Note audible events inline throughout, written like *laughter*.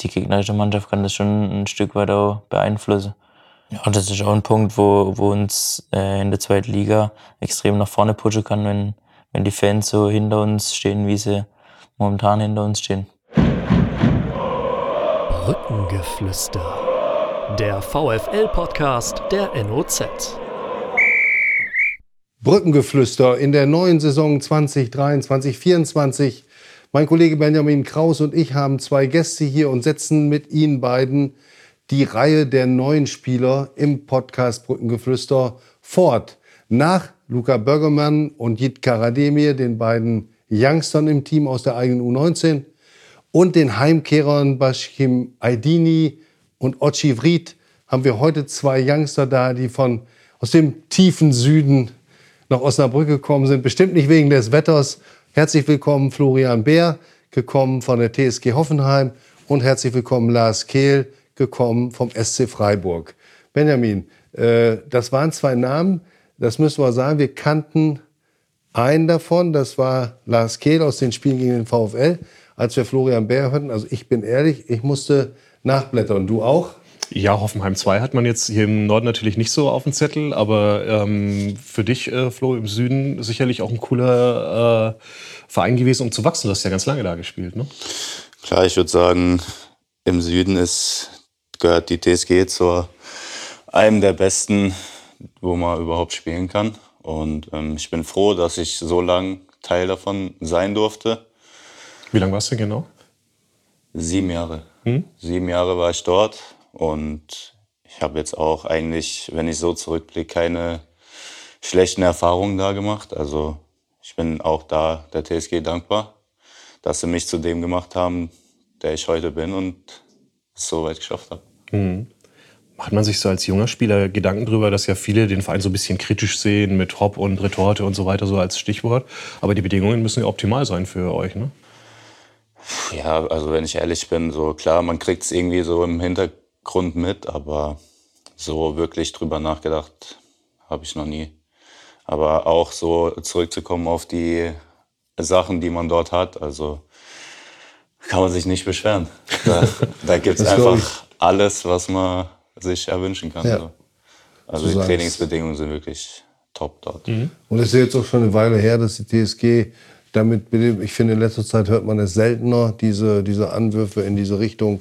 die gegnerische Mannschaft kann das schon ein Stück weit auch beeinflussen. Ja, das ist auch ein Punkt, wo, wo uns äh, in der zweiten Liga extrem nach vorne pushen kann, wenn, wenn die Fans so hinter uns stehen, wie sie momentan hinter uns stehen. Brückengeflüster. Der VFL-Podcast der NOZ. Brückengeflüster in der neuen Saison 2023, 2024. Mein Kollege Benjamin Kraus und ich haben zwei Gäste hier und setzen mit Ihnen beiden die Reihe der neuen Spieler im Podcast Brückengeflüster fort. Nach Luca Bürgermann und Jit Karademir, den beiden Youngstern im Team aus der eigenen U19 und den Heimkehrern Bashkim Aydini und Ochi Vried haben wir heute zwei Youngster da, die von aus dem tiefen Süden nach Osnabrück gekommen sind. Bestimmt nicht wegen des Wetters. Herzlich willkommen Florian Bär, gekommen von der TSG Hoffenheim und herzlich willkommen Lars Kehl, gekommen vom SC Freiburg. Benjamin, äh, das waren zwei Namen, das müssen wir sagen, wir kannten einen davon, das war Lars Kehl aus den Spielen gegen den VfL, als wir Florian Bär hörten. Also ich bin ehrlich, ich musste nachblättern. Du auch? Ja, Hoffenheim 2 hat man jetzt hier im Norden natürlich nicht so auf dem Zettel, aber ähm, für dich, äh, Flo, im Süden sicherlich auch ein cooler äh, Verein gewesen, um zu wachsen. Du hast ja ganz lange da gespielt, ne? Klar, ich würde sagen, im Süden ist gehört die TSG zu einem der besten, wo man überhaupt spielen kann. Und ähm, ich bin froh, dass ich so lange Teil davon sein durfte. Wie lange warst du genau? Sieben Jahre. Hm? Sieben Jahre war ich dort und ich habe jetzt auch eigentlich, wenn ich so zurückblicke, keine schlechten Erfahrungen da gemacht. Also ich bin auch da der TSG dankbar, dass sie mich zu dem gemacht haben, der ich heute bin und es so weit geschafft habe. Mhm. Macht man sich so als junger Spieler Gedanken darüber, dass ja viele den Verein so ein bisschen kritisch sehen mit Hop und Retorte und so weiter, so als Stichwort. Aber die Bedingungen müssen ja optimal sein für euch, ne? Ja, also wenn ich ehrlich bin, so klar, man kriegt es irgendwie so im Hintergrund mit, aber so wirklich drüber nachgedacht habe ich noch nie. Aber auch so zurückzukommen auf die Sachen, die man dort hat, also kann man sich nicht beschweren. Da, *laughs* da gibt es einfach alles, was man sich erwünschen kann. Ja. Also die Trainingsbedingungen sind wirklich top dort. Mhm. Und es ist jetzt auch schon eine Weile her, dass die TSG damit, ich finde, in letzter Zeit hört man es seltener, diese, diese Anwürfe in diese Richtung,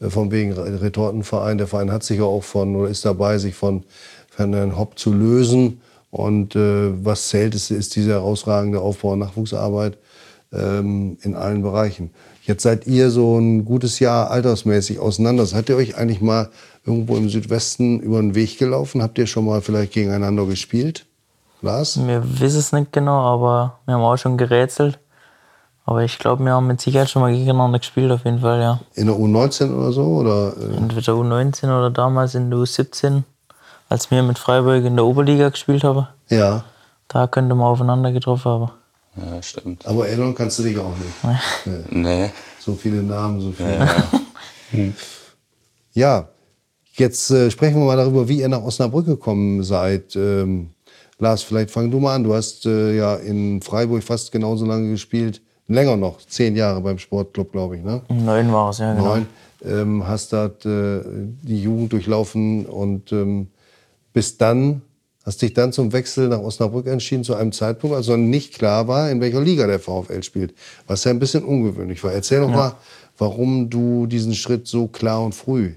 äh, von wegen Retortenverein. Der Verein hat sich ja auch von, oder ist dabei, sich von, von Herrn Hopp zu lösen. Und äh, was zählt, ist, ist diese herausragende Aufbau- und Nachwuchsarbeit ähm, in allen Bereichen. Jetzt seid ihr so ein gutes Jahr altersmäßig auseinander. Seid ihr euch eigentlich mal irgendwo im Südwesten über den Weg gelaufen? Habt ihr schon mal vielleicht gegeneinander gespielt? Lars? Wir wissen es nicht genau, aber wir haben auch schon gerätselt. Aber ich glaube, wir haben mit Sicherheit schon mal gegeneinander gespielt, auf jeden Fall, ja. In der U19 oder so? Oder? Entweder U19 oder damals in der U17, als wir mit Freiburg in der Oberliga gespielt haben. Ja. Da könnte man aufeinander getroffen haben. Ja, stimmt. Aber erinnern kannst du dich auch nicht. Nee. nee. So viele Namen, so viele. Ja, hm. *laughs* ja. jetzt äh, sprechen wir mal darüber, wie ihr nach Osnabrück gekommen seid. Ähm, Lars, vielleicht fang du mal an. Du hast äh, ja in Freiburg fast genauso lange gespielt. Länger noch, zehn Jahre beim Sportclub, glaube ich. Ne? Neun war es, ja, genau. Neun. Ähm, hast dort äh, die Jugend durchlaufen und ähm, bist dann Hast dich dann zum Wechsel nach Osnabrück entschieden, zu einem Zeitpunkt, als noch nicht klar war, in welcher Liga der VfL spielt. Was ja ein bisschen ungewöhnlich war. Erzähl doch ja. mal, warum du diesen Schritt so klar und früh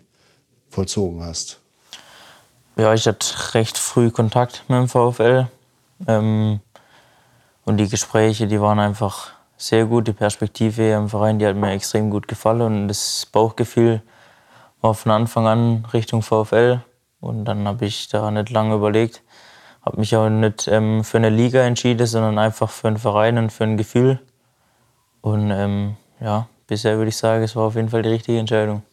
vollzogen hast. Ja, ich hatte recht früh Kontakt mit dem VfL. Ähm, und die Gespräche, die waren einfach sehr gut. Die Perspektive im Verein, die hat mir extrem gut gefallen. Und das Bauchgefühl war von Anfang an Richtung VfL. Und dann habe ich da nicht lange überlegt habe mich auch nicht ähm, für eine Liga entschieden, sondern einfach für einen Verein und für ein Gefühl. Und ähm, ja, bisher würde ich sagen, es war auf jeden Fall die richtige Entscheidung.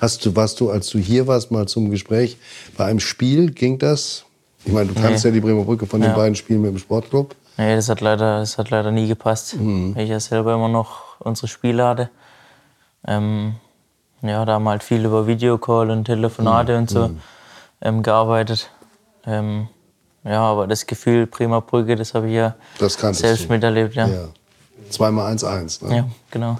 Hast du, warst du, als du hier warst, mal zum Gespräch, bei einem Spiel ging das? Ich meine, du kannst nee. ja die Bremer Brücke von ja. den beiden Spielen mit dem Sportclub. Nee, das hat leider, das hat leider nie gepasst, mhm. weil ich ja selber immer noch unsere Spiele hatte. Ähm, ja, da haben wir halt viel über Videocall und Telefonate mhm. und so mhm. ähm, gearbeitet. Ähm, ja, aber das Gefühl Prima Brücke, das habe ich ja selbst du. miterlebt. Ja. ja. Zweimal 1-1. Ne? Ja, genau.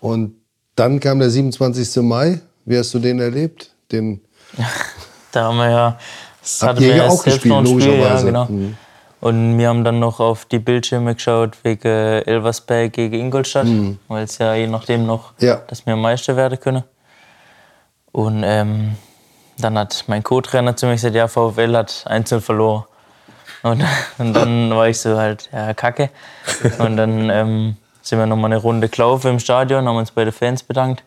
Und Dann kam der 27. Mai. Wie hast du den erlebt? Den *laughs* Da haben wir ja. Das Habt hatten ihr wir ja auch selbst gespielt, logischerweise. Ja, genau. Mhm. Und wir haben dann noch auf die Bildschirme geschaut wegen Elversberg gegen Ingolstadt, weil es ja je nachdem noch, Mhm. Ja. dass wir Meister werden können. Und ähm, dann hat mein Co-Trainer zu mir gesagt, ja, VfL hat einzeln verloren. Und, *laughs* und dann war ich so halt, ja, kacke. *laughs* Und dann ähm, sind wir nochmal eine Runde gelaufen im Stadion, haben uns bei den Fans bedankt.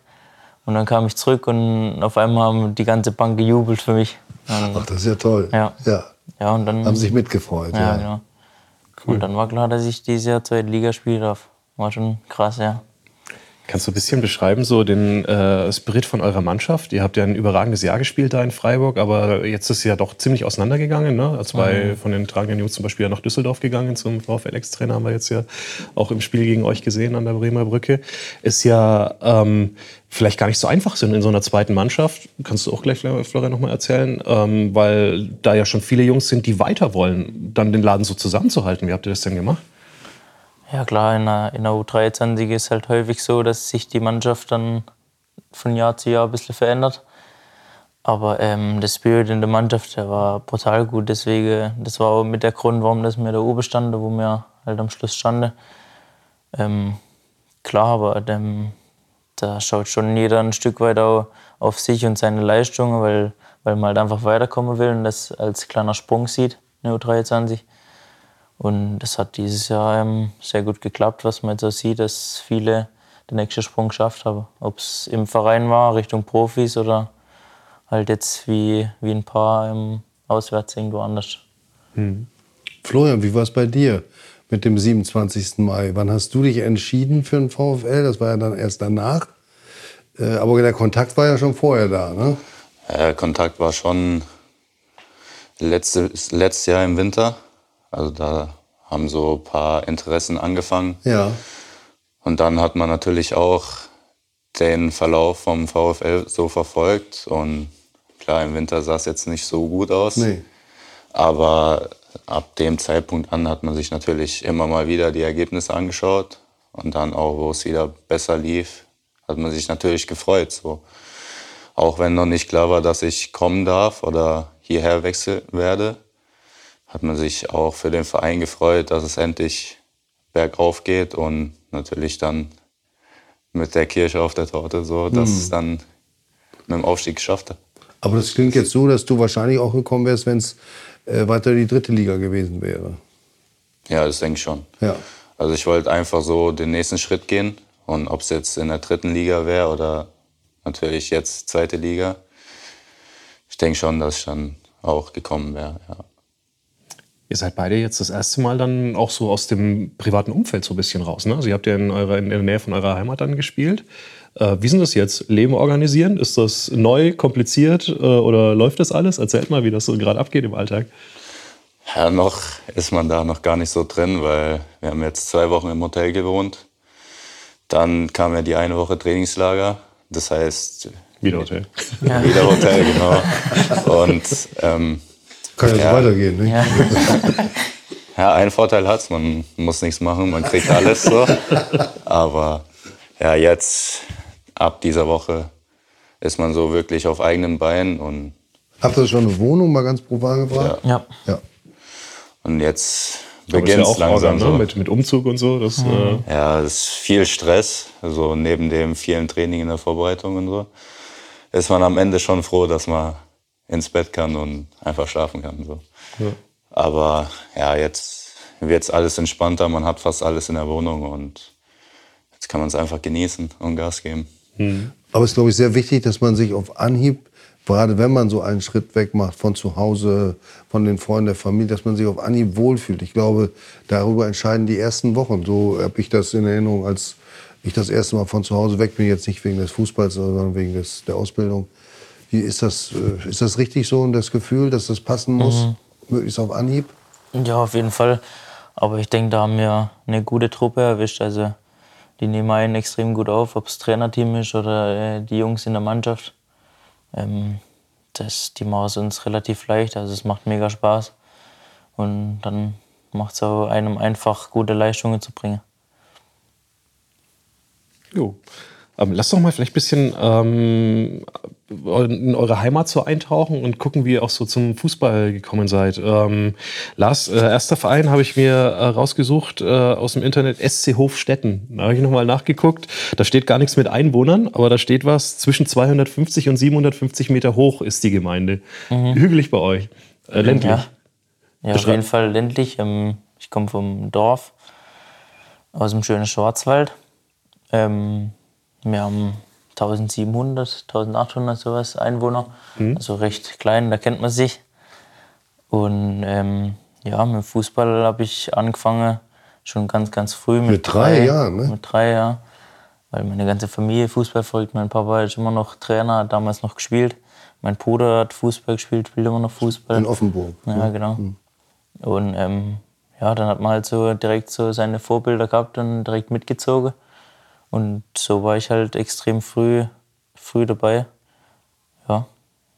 Und dann kam ich zurück und auf einmal haben die ganze Bank gejubelt für mich. Und, Ach, das ist ja toll. Ja. ja. ja, und dann. Haben sich mitgefreut. ja, Ja, genau. Und dann war klar, dass ich dieses Jahr zweite Liga spielen darf. War schon krass, ja. Kannst du ein bisschen beschreiben, so den äh, Spirit von eurer Mannschaft? Ihr habt ja ein überragendes Jahr gespielt da in Freiburg, aber jetzt ist es ja doch ziemlich auseinandergegangen. Ne? Zwei von den tragenden Jungs zum Beispiel ja nach Düsseldorf gegangen zum VfL-Ex-Trainer, haben wir jetzt ja auch im Spiel gegen euch gesehen an der Bremer Brücke. Ist ja ähm, vielleicht gar nicht so einfach sind in so einer zweiten Mannschaft. Kannst du auch gleich, Florian, nochmal erzählen, ähm, weil da ja schon viele Jungs sind, die weiter wollen, dann den Laden so zusammenzuhalten. Wie habt ihr das denn gemacht? Ja klar, in der, in der U23 ist halt häufig so, dass sich die Mannschaft dann von Jahr zu Jahr ein bisschen verändert. Aber ähm, der Spirit in der Mannschaft, der war brutal gut. Deswegen, das war auch mit der Grund, warum das wir da oben standen, wo wir halt am Schluss standen. Ähm, klar, aber ähm, da schaut schon jeder ein Stück weit auch auf sich und seine Leistungen, weil, weil man halt einfach weiterkommen will und das als kleiner Sprung sieht, in der U23. Und das hat dieses Jahr ähm, sehr gut geklappt, was man jetzt so sieht, dass viele den nächsten Sprung geschafft haben. Ob es im Verein war, Richtung Profis oder halt jetzt wie, wie ein paar ähm, auswärts irgendwo anders. Florian, wie war es bei dir mit dem 27. Mai? Wann hast du dich entschieden für den VfL? Das war ja dann erst danach. Äh, aber der Kontakt war ja schon vorher da, ne? Äh, Kontakt war schon letztes, letztes Jahr im Winter. Also da haben so ein paar Interessen angefangen. Ja. Und dann hat man natürlich auch den Verlauf vom VfL so verfolgt. Und klar, im Winter sah es jetzt nicht so gut aus. Nee. Aber ab dem Zeitpunkt an hat man sich natürlich immer mal wieder die Ergebnisse angeschaut. Und dann auch, wo es wieder besser lief, hat man sich natürlich gefreut. So. Auch wenn noch nicht klar war, dass ich kommen darf oder hierher wechseln werde, hat man sich auch für den Verein gefreut, dass es endlich bergauf geht und natürlich dann mit der Kirsche auf der Torte so, dass es dann mit dem Aufstieg geschafft hat. Aber das klingt jetzt so, dass du wahrscheinlich auch gekommen wärst, wenn es äh, weiter die dritte Liga gewesen wäre. Ja, das denke ich schon. Ja. Also ich wollte einfach so den nächsten Schritt gehen und ob es jetzt in der dritten Liga wäre oder natürlich jetzt zweite Liga, ich denke schon, dass ich dann auch gekommen wäre. Ja. Ihr seid beide jetzt das erste Mal dann auch so aus dem privaten Umfeld so ein bisschen raus. Ne? Also ihr habt ja in, eurer, in der Nähe von eurer Heimat dann gespielt. Äh, wie sind das jetzt? Leben organisieren? Ist das neu, kompliziert äh, oder läuft das alles? Erzählt mal, wie das so gerade abgeht im Alltag. Ja, noch ist man da noch gar nicht so drin, weil wir haben jetzt zwei Wochen im Hotel gewohnt. Dann kam ja die eine Woche Trainingslager. Das heißt, Wieder Hotel. *laughs* wieder Hotel, genau. *laughs* Und ähm, Kann ja, Ja. so weitergehen, ne? Ja. *laughs* Ja, einen Vorteil hat's, man muss nichts machen, man kriegt alles so. Aber ja, jetzt ab dieser Woche ist man so wirklich auf eigenen Beinen und, Habt ihr schon eine Wohnung, mal ganz profan gefragt? ja. Ja. und jetzt beginnt ja es auch langsam ne? so. mit, mit Umzug und so. Das, äh, Ja, es ist viel Stress, also neben dem vielen Training in der Vorbereitung und so, ist man am Ende schon froh, dass man ins Bett kann und einfach schlafen kann. So. Aber ja, jetzt wird alles entspannter, man hat fast alles in der Wohnung und jetzt kann man es einfach genießen und Gas geben. Aber es ist, glaube ich, sehr wichtig, dass man sich auf Anhieb, gerade wenn man so einen Schritt weg macht von zu Hause, von den Freunden der Familie, dass man sich auf Anhieb wohlfühlt. Ich glaube, darüber entscheiden die ersten Wochen. So habe ich das in Erinnerung, als ich das erste Mal von zu Hause weg bin, jetzt nicht wegen des Fußballs, sondern wegen des, der Ausbildung. Wie ist das, äh, ist das richtig so und das Gefühl, dass das passen muss, möglichst auf Anhieb? Ja, auf jeden Fall. Aber ich denke, da haben wir eine gute Truppe erwischt. Also die nehmen einen extrem gut auf, ob es Trainerteam ist oder äh, die Jungs in der Mannschaft. Ähm, das, die machen es uns relativ leicht. Also es macht mega Spaß. Und dann macht es auch einem einfach, gute Leistungen zu bringen. jo. Ähm, lasst doch mal vielleicht ein bisschen ähm, in eure Heimat so eintauchen und gucken, wie ihr auch so zum Fußball gekommen seid. Ähm, Lars, äh, erster Verein habe ich mir äh, rausgesucht äh, aus dem Internet, SC Hofstetten. Da habe ich nochmal nachgeguckt. Da steht gar nichts mit Einwohnern, aber da steht was, zwischen 250 und 750 Meter hoch ist die Gemeinde. Hügelig bei euch. Äh, ländlich. Ja, ja auf jeden Fall ländlich. Ähm, ich komme vom Dorf, aus dem schönen Schwarzwald. Ähm, wir haben 1700, 1800 sowas Einwohner. Also recht klein, da kennt man sich. Und ähm, ja, mit Fußball habe ich angefangen schon ganz, ganz früh. Mit, Mit drei Jahren, ne? Mit drei Jahren. Weil meine ganze Familie Fußball folgt. Mein Papa ist immer noch Trainer, hat damals noch gespielt. Mein Bruder hat Fußball gespielt, spielt immer noch Fußball. In Offenburg. Ja, genau. Und ähm, ja, dann hat man halt so direkt so seine Vorbilder gehabt und direkt mitgezogen. Und so war ich halt extrem früh, früh dabei. Ja.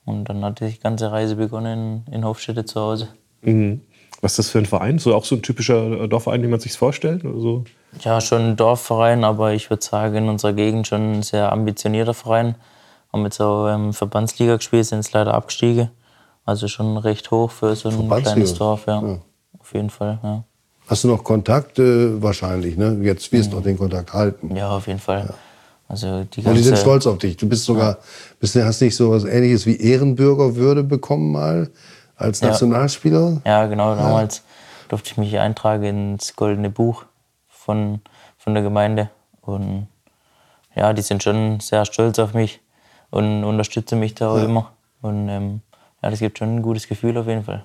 Und dann hat die ganze Reise begonnen in, in Hofstätte zu Hause. Mhm. Was ist das für ein Verein? So auch so ein typischer äh, Dorfverein, wie man sich vorstellt? Oder so? Ja, schon ein Dorfverein, aber ich würde sagen, in unserer Gegend schon ein sehr ambitionierter Verein. Haben jetzt auch ähm, Verbandsliga gespielt, sind jetzt leider abgestiegen. Also schon recht hoch für so ein kleines Dorf, ja. Ja. Auf jeden Fall, ja. Hast du noch Kontakt? Äh, wahrscheinlich, ne? Jetzt wirst du auch den Kontakt halten. Ja, auf jeden Fall. Also die Und die sind ganze- stolz auf dich. Du bist sogar, bist, hast nicht so was ähnliches wie Ehrenbürgerwürde bekommen mal als Ja. Nationalspieler? Ja, genau. Damals durfte ich mich eintragen ins Goldene Buch von, von der Gemeinde. Und ja, die sind schon sehr stolz auf mich und unterstützen mich da auch immer. Und ähm, ja, das gibt schon ein gutes Gefühl auf jeden Fall.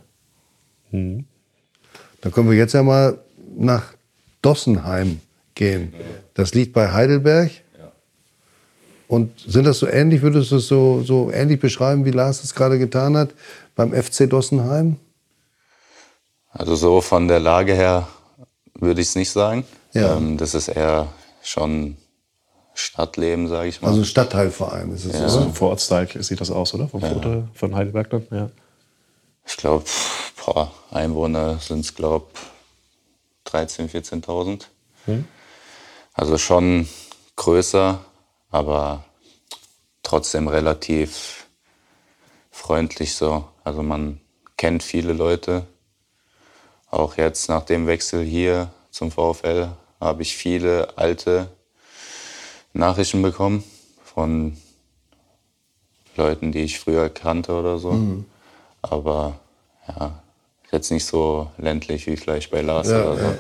Dann können wir jetzt ja mal nach Dossenheim gehen. Das liegt bei Heidelberg. Und sind das so ähnlich, würdest du es so, so ähnlich beschreiben, wie Lars es gerade getan hat beim FC Dossenheim? Also so von der Lage her würde ich es nicht sagen. Ja. Ähm, das ist eher schon Stadtleben, sage ich mal. Also ein Stadtteilverein ist es, Ja. So ein Vorortstyle sieht das aus, oder? Vom Foto von Heidelberg dann? Ja. ich glaube, Einwohner sind es, glaube 13.000, 14.000. Also schon größer, aber trotzdem relativ freundlich so. Also man kennt viele Leute. Auch jetzt nach dem Wechsel hier zum VfL habe ich viele alte Nachrichten bekommen von Leuten, die ich früher kannte oder so. Aber ja, jetzt nicht so ländlich wie vielleicht bei Lars Ja, oder so. ja.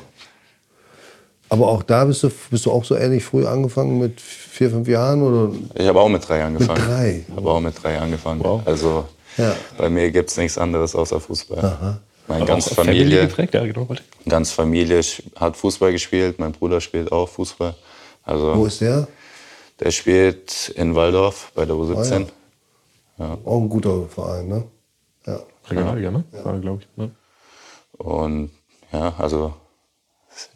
Aber auch da bist du, bist du auch so ähnlich früh angefangen mit vier, fünf Jahren? Oder? Ich habe auch mit drei angefangen. Mit drei? Ich habe auch mit drei angefangen. Wow. Also Ja. bei mir gibt es nichts anderes außer Fußball. Meine Aber ganze Familie, ja, genau. ganz Familie hat Fußball gespielt. Mein Bruder spielt auch Fußball. Also Wo ist der? der spielt in Waldorf bei der U17. Auch ein guter Verein, ne? Ja. Regionalliga, ne? Ja. glaube ich. Ne? Und ja, also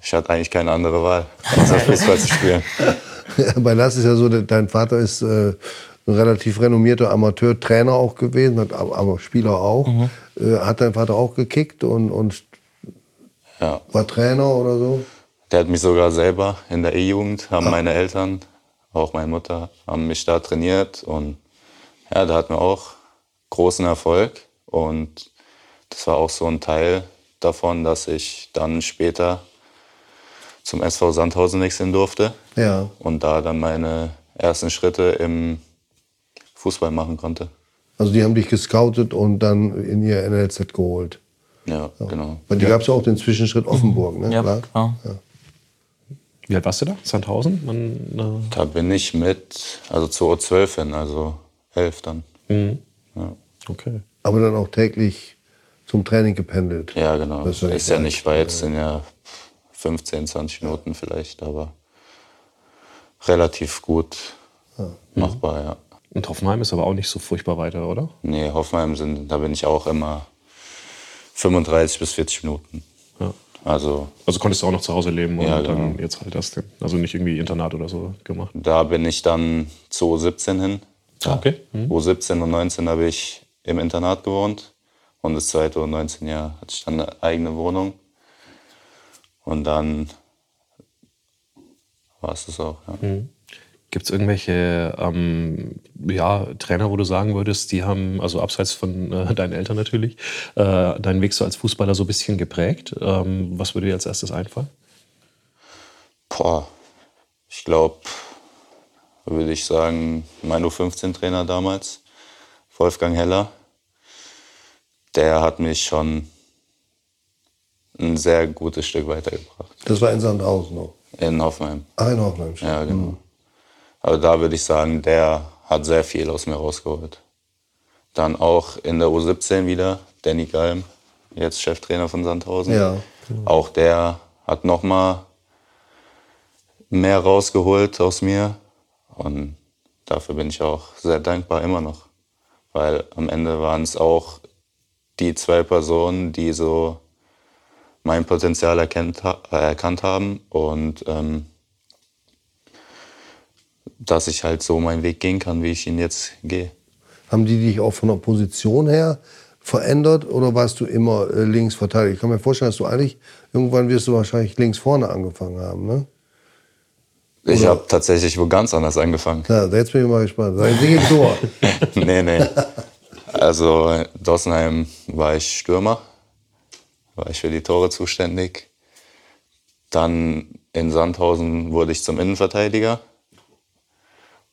ich hatte eigentlich keine andere Wahl, außer Fußball zu spielen. *laughs* Bei Lars ist ja so, dein Vater ist äh, ein relativ renommierter Amateurtrainer auch gewesen, hat, aber Spieler auch. Äh, hat dein Vater auch gekickt und, und Ja. war Trainer oder so? Der hat mich sogar selber in der E-Jugend, haben meine Eltern, auch meine Mutter, haben mich da trainiert und ja, da hatten wir auch großen Erfolg und das war auch so ein Teil davon, dass ich dann später zum SV Sandhausen wechseln durfte Ja. und da dann meine ersten Schritte im Fußball machen konnte. Also die haben dich gescoutet und dann in ihr NLZ geholt. Ja, genau. Weil die gab es ja auch den Zwischenschritt Offenburg, ne? Ja, Klar? klar. Wie alt warst du da? Sandhausen? Man, äh, Da bin ich mit, also zur U12 hin, also elf dann. okay. Aber dann auch täglich zum Training gependelt. Ja, genau. Das ist Ist ja ja, nicht weit, sind ja 15, 20 Minuten vielleicht, aber relativ gut machbar, ja. Und Hoffenheim ist aber auch nicht so furchtbar weiter, oder? Nee, Hoffenheim sind, da bin ich auch immer 35 bis 40 Minuten. Ja. Also Also konntest du auch noch zu Hause leben und Ja, dann genau. jetzt halt das. Also nicht irgendwie Internat oder so gemacht. da bin ich dann zu U17 hin. Ah, okay. Mhm. U17 und 19 habe ich im Internat gewohnt. Und das zweite und 19 Jahr hatte ich dann eine eigene Wohnung. Und dann war es das auch, ja. Mhm. Gibt es irgendwelche ähm, ja, Trainer, wo du sagen würdest, die haben, also abseits von äh, deinen Eltern natürlich, äh, deinen Weg so als Fußballer so ein bisschen geprägt? Ähm, was würde dir als erstes einfallen? Boah, ich glaube, würde ich sagen, mein U15-Trainer damals, Wolfgang Heller, der hat mich schon ein sehr gutes Stück weitergebracht. Das war in Sandhausen noch. In Hoffenheim. Ah, in Hoffenheim. Ja, genau. Also da würde ich sagen, der hat sehr viel aus mir rausgeholt. Dann auch in der U17 wieder, Danny Galm, jetzt Cheftrainer von Sandhausen. Ja. Auch der hat noch mal mehr rausgeholt aus mir. Und dafür bin ich auch sehr dankbar immer noch. Weil am Ende waren es auch die zwei Personen, die so mein Potenzial erkennt, erkannt haben und ähm, dass ich halt so meinen Weg gehen kann, wie ich ihn jetzt gehe. Haben die dich auch von der Position her verändert oder warst du immer äh, links verteidigt? Ich kann mir vorstellen, dass du eigentlich irgendwann wirst du wahrscheinlich links vorne angefangen haben, ne? Ich Oder- habe tatsächlich wo ganz anders angefangen. Ja, jetzt bin ich mal gespannt. Sag ich, Tor. *laughs* nee, nee. Also in Dossenheim war ich Stürmer, war ich für die Tore zuständig. Dann in Sandhausen wurde ich zum Innenverteidiger.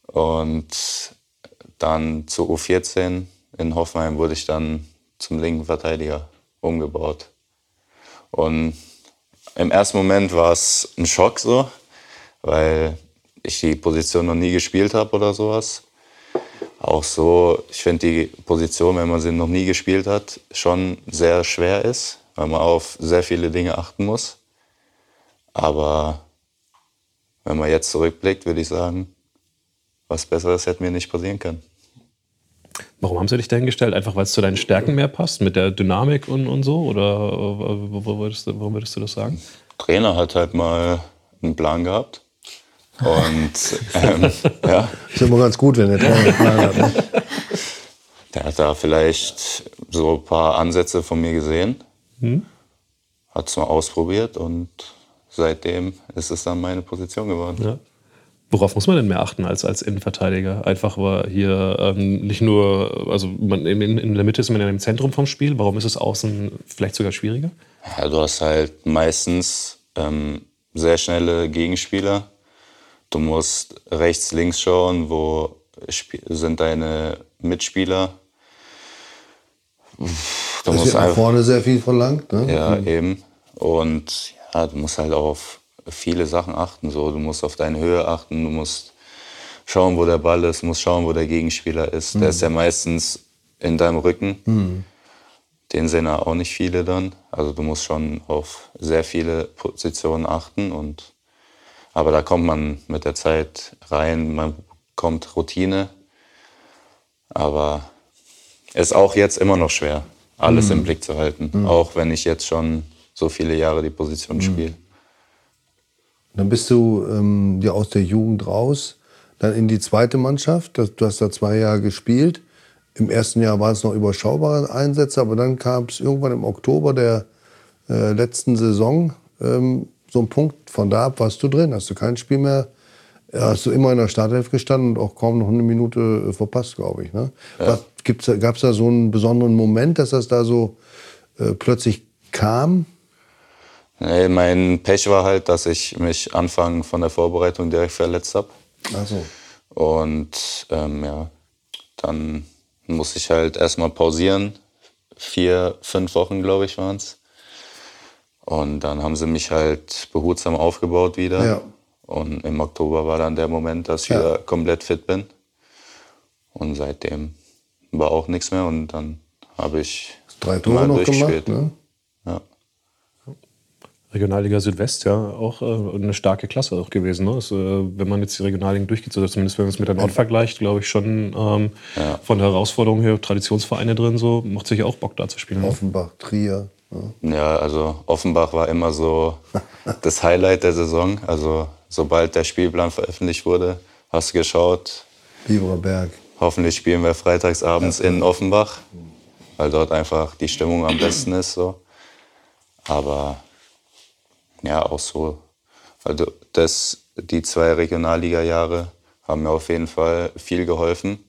Und dann zu U14 in Hoffenheim wurde ich dann zum linken Verteidiger umgebaut. Und im ersten Moment war es ein Schock so, weil ich die Position noch nie gespielt habe oder sowas. Auch so, ich finde die Position, wenn man sie noch nie gespielt hat, schon sehr schwer ist, weil man auf sehr viele Dinge achten muss. Aber wenn man jetzt zurückblickt, würde ich sagen, was Besseres hätte mir nicht passieren können. Warum haben sie dich dahin gestellt? Einfach weil es zu deinen Stärken mehr passt, mit der Dynamik und, und so? Oder äh, wo würdest du, warum würdest du das sagen? Trainer hat halt mal einen Plan gehabt. Und *laughs* ähm, ja, Ist immer ganz gut, wenn der Trainer einen Plan hat. Ne? der hat da vielleicht so ein paar Ansätze von mir gesehen, hat es mal ausprobiert und seitdem ist es dann meine Position geworden. Ja. Worauf muss man denn mehr achten als, als Innenverteidiger? Einfach weil hier ähm, nicht nur, also man, in, in der Mitte ist man ja im Zentrum vom Spiel. Warum ist es außen vielleicht sogar schwieriger? Ja, du hast halt meistens ähm, sehr schnelle Gegenspieler. Du musst rechts, links schauen, wo sind deine Mitspieler. Du musst wird nach vorne sehr viel verlangt. Ne? ja, eben. Und ja, du musst halt auf viele Sachen achten. So. Du musst auf deine Höhe achten, du musst schauen, wo der Ball ist, du musst schauen, wo der Gegenspieler ist. Der ist ja meistens in deinem Rücken. Den sehen ja auch nicht viele dann. Also du musst schon auf sehr viele Positionen achten. Und, aber da kommt man mit der Zeit rein, man bekommt Routine. Aber es ist auch jetzt immer noch schwer, alles im Blick zu halten. Auch wenn ich jetzt schon so viele Jahre die Position spiele. Dann bist du ähm, ja aus der Jugend raus, dann in die zweite Mannschaft. Du hast da zwei Jahre gespielt. Im ersten Jahr waren es noch überschaubare Einsätze, aber dann kam es irgendwann im Oktober der äh, letzten Saison ähm, so ein Punkt. Von da ab warst du drin, hast du kein Spiel mehr. ja, Hast du immer in der Startelf gestanden und auch kaum noch eine Minute äh, verpasst, glaube ich. Ne? Gab es da so einen besonderen Moment, dass das da so äh, plötzlich kam? Nee, mein Pech war halt, dass ich mich Anfang von der Vorbereitung direkt verletzt habe. Ach so. Und ähm, ja, dann muss ich halt erstmal pausieren. Vier, fünf Wochen, glaube ich, waren es. Und dann haben sie mich halt behutsam aufgebaut wieder. Ja. Und im Oktober war dann der Moment, dass ich Ja. wieder komplett fit bin. Und seitdem war auch nichts mehr. Und dann habe ich Drei Tore mal noch gemacht. durchgespielt. Ne? Ja. Regionalliga Südwest, ja, auch äh, eine starke Klasse auch gewesen. Ne? Das, äh, wenn man jetzt die Regionalligen durchgeht, oder zumindest wenn man es mit der Nord vergleicht, glaube ich schon ähm, von der Herausforderung her, Traditionsvereine drin, so macht sich auch Bock da zu spielen. Ne? Offenbach, Trier. Ja. Ja, also Offenbach war immer so *laughs* das Highlight der Saison. Also sobald der Spielplan veröffentlicht wurde, hast du geschaut, Biberer Berg. hoffentlich spielen wir freitagsabends in Offenbach, weil dort einfach die Stimmung am besten ist. So. Aber ja, auch so. Also das, die zwei Regionalliga-Jahre haben mir auf jeden Fall viel geholfen.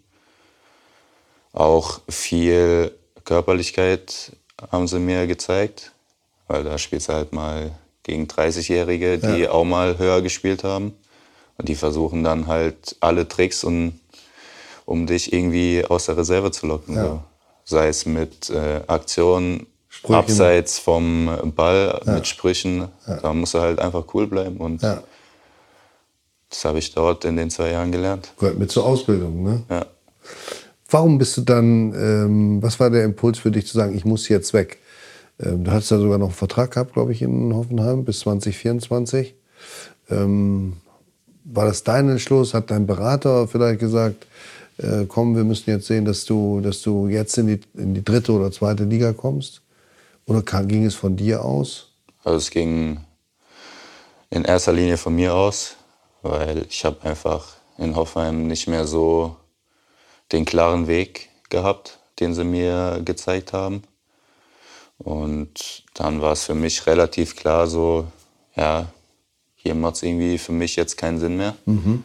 Auch viel Körperlichkeit haben sie mir gezeigt, weil da spielst du halt mal gegen 30-Jährige, die ja. auch mal höher gespielt haben. Und die versuchen dann halt alle Tricks, um, um dich irgendwie aus der Reserve zu locken. Ja. So. Sei es mit äh, Aktionen Sprüchen. abseits vom Ball, ja. mit Sprüchen. Da musst du halt einfach cool bleiben. Und das habe ich dort in den zwei Jahren gelernt. Gehört mit zur Ausbildung, ne? Ja. Warum bist du dann, ähm, was war der Impuls für dich zu sagen, ich muss jetzt weg? Ähm, du hast ja sogar noch einen Vertrag gehabt, glaube ich, in Hoffenheim bis 2024. Ähm, war das dein Entschluss? Hat dein Berater vielleicht gesagt, äh, komm, wir müssen jetzt sehen, dass du, dass du jetzt in die, in die dritte oder zweite Liga kommst? Oder kam, ging es von dir aus? Also es ging in erster Linie von mir aus, weil ich habe einfach in Hoffenheim nicht mehr so den klaren Weg gehabt, den sie mir gezeigt haben. Und dann war es für mich relativ klar so, ja, hier macht es irgendwie für mich jetzt keinen Sinn mehr. Mhm.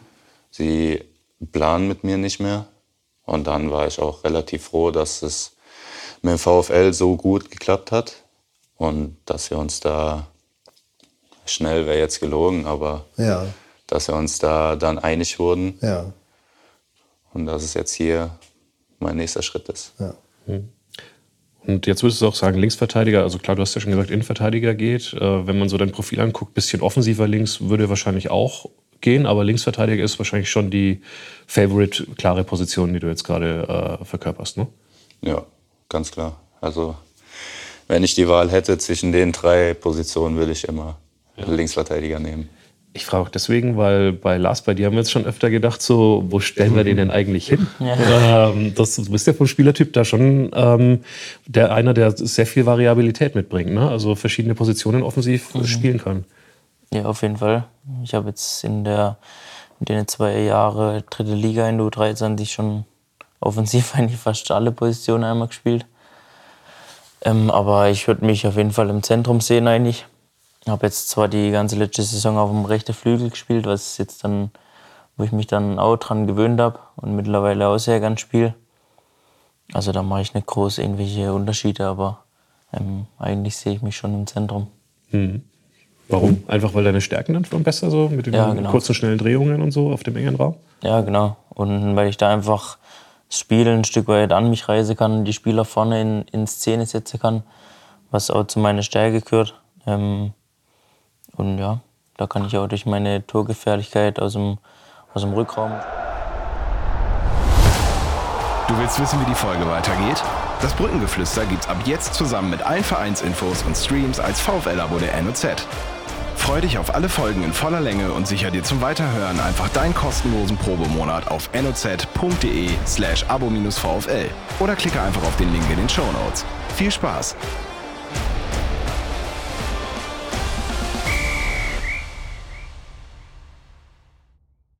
Sie planen mit mir nicht mehr. Und dann war ich auch relativ froh, dass es mit dem VfL so gut geklappt hat und dass wir uns da schnell wäre jetzt gelogen, aber ja. dass wir uns da dann einig wurden. Ja. Und dass es jetzt hier mein nächster Schritt ist. Ja. Mhm. Und jetzt würdest du auch sagen, Linksverteidiger, also klar, du hast ja schon gesagt, Innenverteidiger geht. Äh, wenn man so dein Profil anguckt, bisschen offensiver links würde wahrscheinlich auch gehen, aber Linksverteidiger ist wahrscheinlich schon die favorite, klare Position, die du jetzt gerade äh, verkörperst, ne? Ja, ganz klar. Also, wenn ich die Wahl hätte zwischen den drei Positionen, würde ich immer ja. Linksverteidiger nehmen. Ich frage auch deswegen, weil bei Lars, bei dir haben wir jetzt schon öfter gedacht, so, wo stellen wir den denn eigentlich hin? *laughs* Ja. Ähm, das, du bist ja vom Spielertyp da schon ähm, der einer, der sehr viel Variabilität mitbringt, ne? also verschiedene Positionen offensiv mhm. spielen kann. Ja, auf jeden Fall. Ich habe jetzt in, der, in den zwei Jahre dritte Liga in der U23 schon offensiv *laughs* eigentlich fast alle Positionen einmal gespielt. Ähm, aber ich würde mich auf jeden Fall im Zentrum sehen eigentlich. Ich habe jetzt zwar die ganze letzte Saison auf dem rechten Flügel gespielt, was jetzt dann, wo ich mich dann auch dran gewöhnt habe und mittlerweile auch sehr gern spiele. Also da mache ich nicht groß irgendwelche Unterschiede, aber ähm, eigentlich sehe ich mich schon im Zentrum. Mhm. Warum? Einfach weil deine Stärken dann schon besser so mit den ja, genau. kurzen, schnellen Drehungen und so auf dem engen Raum? Ja, genau. Und weil ich da einfach das Spiel ein Stück weit an mich reisen kann, die Spieler vorne in, in Szene setzen kann, was auch zu meiner Stärke gehört. Ähm, und ja, da kann ich auch durch meine Torgefährlichkeit aus dem, aus dem Rückraum. Du willst wissen, wie die Folge weitergeht? Das Brückengeflüster gibt's ab jetzt zusammen mit allen Vereinsinfos und Streams als VfL-Abo der NOZ. Freu dich auf alle Folgen in voller Länge und sicher dir zum Weiterhören einfach deinen kostenlosen Probemonat auf noz.de slash abo-vfl oder klicke einfach auf den Link in den Show Notes. Viel Spaß!